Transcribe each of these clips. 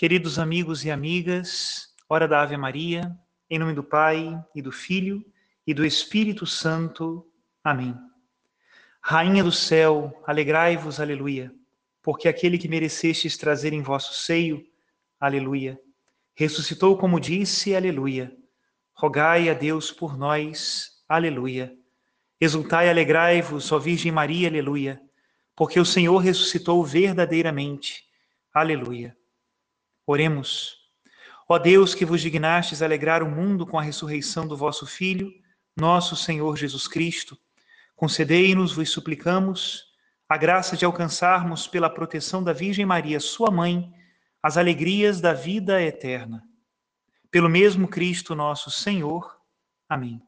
Queridos amigos e amigas, hora da Ave Maria, em nome do Pai e do Filho e do Espírito Santo. Amém. Rainha do céu, alegrai-vos, aleluia, porque aquele que merecestes trazer em vosso seio, aleluia, ressuscitou como disse, aleluia. Rogai a Deus por nós, aleluia. Exultai e alegrai-vos, ó Virgem Maria, aleluia, porque o Senhor ressuscitou verdadeiramente, aleluia. Oremos. Ó Deus, que vos dignastes alegrar o mundo com a ressurreição do vosso Filho, nosso Senhor Jesus Cristo, concedei-nos, vos suplicamos, a graça de alcançarmos, pela proteção da Virgem Maria, sua mãe, as alegrias da vida eterna. Pelo mesmo Cristo nosso Senhor. Amém.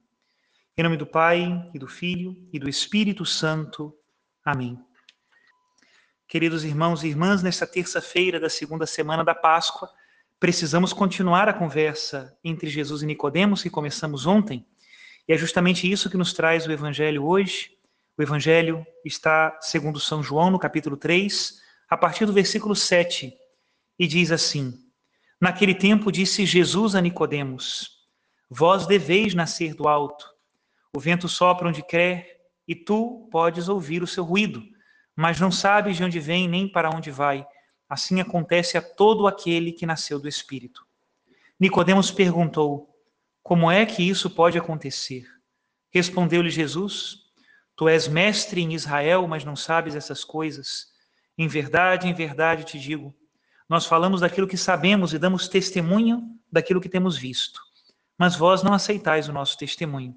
Em nome do Pai, e do Filho, e do Espírito Santo. Amém. Queridos irmãos e irmãs, nesta terça-feira da segunda semana da Páscoa, precisamos continuar a conversa entre Jesus e Nicodemos que começamos ontem. E é justamente isso que nos traz o evangelho hoje. O evangelho está segundo São João no capítulo 3, a partir do versículo 7, e diz assim: Naquele tempo disse Jesus a Nicodemos: Vós deveis nascer do alto. O vento sopra onde quer, e tu podes ouvir o seu ruído mas não sabes de onde vem nem para onde vai. Assim acontece a todo aquele que nasceu do Espírito. Nicodemos perguntou: Como é que isso pode acontecer? Respondeu-lhe Jesus: Tu és mestre em Israel, mas não sabes essas coisas. Em verdade, em verdade te digo, nós falamos daquilo que sabemos e damos testemunho daquilo que temos visto. Mas vós não aceitais o nosso testemunho.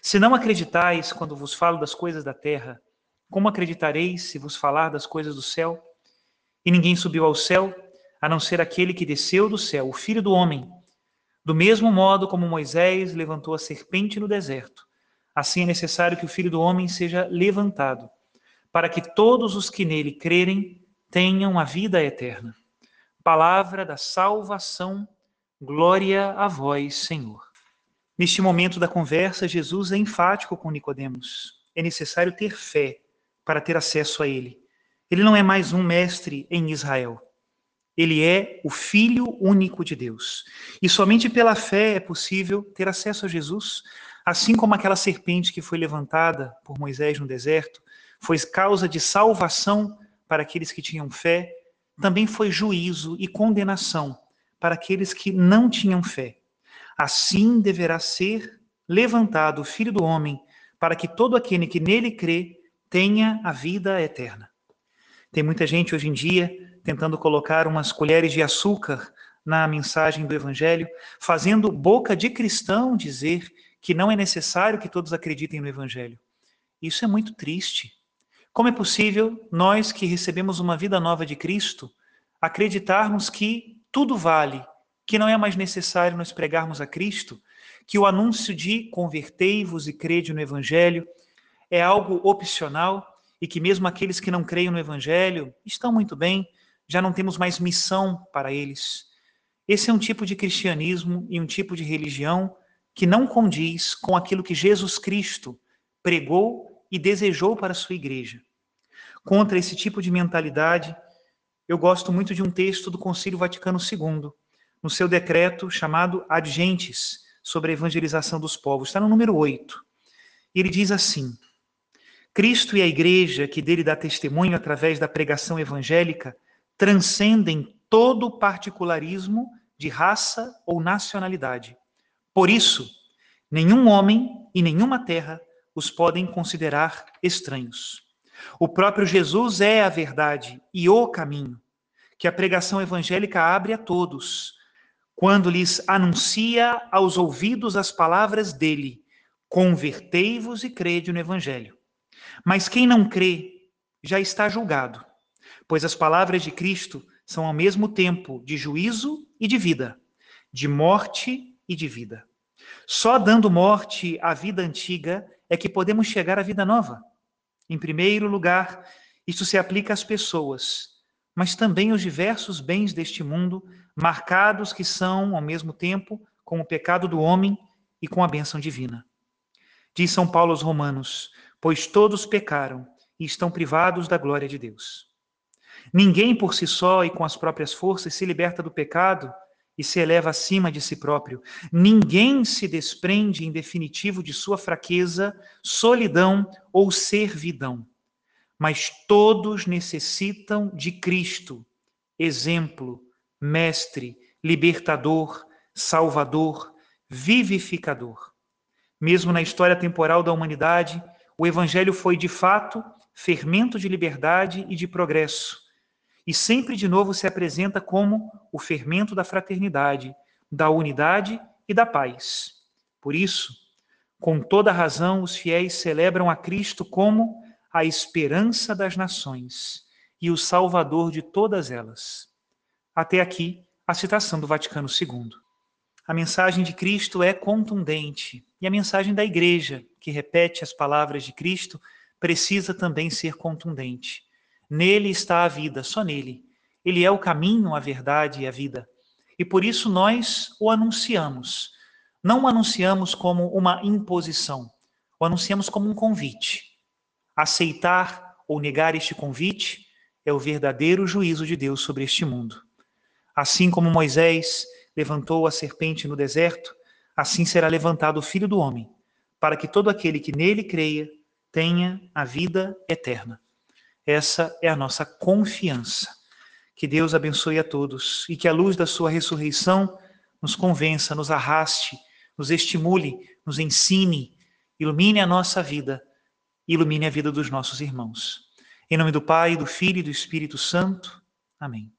Se não acreditais quando vos falo das coisas da terra, como acreditareis se vos falar das coisas do céu? E ninguém subiu ao céu, a não ser aquele que desceu do céu, o Filho do Homem. Do mesmo modo como Moisés levantou a serpente no deserto, assim é necessário que o Filho do Homem seja levantado, para que todos os que nele crerem tenham a vida eterna. Palavra da salvação, glória a vós, Senhor. Neste momento da conversa, Jesus é enfático com Nicodemos. É necessário ter fé para ter acesso a ele. Ele não é mais um mestre em Israel. Ele é o Filho único de Deus. E somente pela fé é possível ter acesso a Jesus, assim como aquela serpente que foi levantada por Moisés no deserto foi causa de salvação para aqueles que tinham fé, também foi juízo e condenação para aqueles que não tinham fé. Assim deverá ser levantado o Filho do Homem, para que todo aquele que nele crê tenha a vida eterna. Tem muita gente hoje em dia tentando colocar umas colheres de açúcar na mensagem do Evangelho, fazendo boca de cristão dizer que não é necessário que todos acreditem no Evangelho. Isso é muito triste. Como é possível nós que recebemos uma vida nova de Cristo acreditarmos que tudo vale, que não é mais necessário nós pregarmos a Cristo, que o anúncio de convertei-vos e crede no Evangelho é algo opcional e que mesmo aqueles que não creem no Evangelho estão muito bem, já não temos mais missão para eles. Esse é um tipo de cristianismo e um tipo de religião que não condiz com aquilo que Jesus Cristo pregou e desejou para a sua igreja. Contra esse tipo de mentalidade, eu gosto muito de um texto do Concílio Vaticano II, no seu decreto chamado Ad Gentes, sobre a evangelização dos povos, está no número 8. Ele diz assim: Cristo e a igreja, que dele dá testemunho através da pregação evangélica, transcendem todo particularismo de raça ou nacionalidade. Por isso, nenhum homem e nenhuma terra os podem considerar estranhos. O próprio Jesus é a verdade e o caminho, que a pregação evangélica abre a todos, quando lhes anuncia aos ouvidos as palavras dele: Convertei-vos e crede no evangelho. Mas quem não crê já está julgado, pois as palavras de Cristo são ao mesmo tempo de juízo e de vida, de morte e de vida. Só dando morte à vida antiga é que podemos chegar à vida nova. Em primeiro lugar, isso se aplica às pessoas, mas também aos diversos bens deste mundo, marcados que são, ao mesmo tempo, com o pecado do homem e com a bênção divina. Diz São Paulo aos Romanos: pois todos pecaram e estão privados da glória de Deus. Ninguém por si só e com as próprias forças se liberta do pecado e se eleva acima de si próprio. Ninguém se desprende em definitivo de sua fraqueza, solidão ou servidão. Mas todos necessitam de Cristo, exemplo, mestre, libertador, salvador, vivificador. Mesmo na história temporal da humanidade, o evangelho foi de fato fermento de liberdade e de progresso e sempre de novo se apresenta como o fermento da fraternidade, da unidade e da paz. Por isso, com toda razão, os fiéis celebram a Cristo como a esperança das nações e o Salvador de todas elas. Até aqui, a citação do Vaticano II. A mensagem de Cristo é contundente e a mensagem da Igreja, que repete as palavras de Cristo, precisa também ser contundente. Nele está a vida, só nele. Ele é o caminho, a verdade e a vida. E por isso nós o anunciamos. Não o anunciamos como uma imposição, o anunciamos como um convite. Aceitar ou negar este convite é o verdadeiro juízo de Deus sobre este mundo. Assim como Moisés levantou a serpente no deserto, assim será levantado o Filho do Homem, para que todo aquele que nele creia tenha a vida eterna. Essa é a nossa confiança. Que Deus abençoe a todos e que a luz da sua ressurreição nos convença, nos arraste, nos estimule, nos ensine, ilumine a nossa vida, ilumine a vida dos nossos irmãos. Em nome do Pai, do Filho e do Espírito Santo. Amém.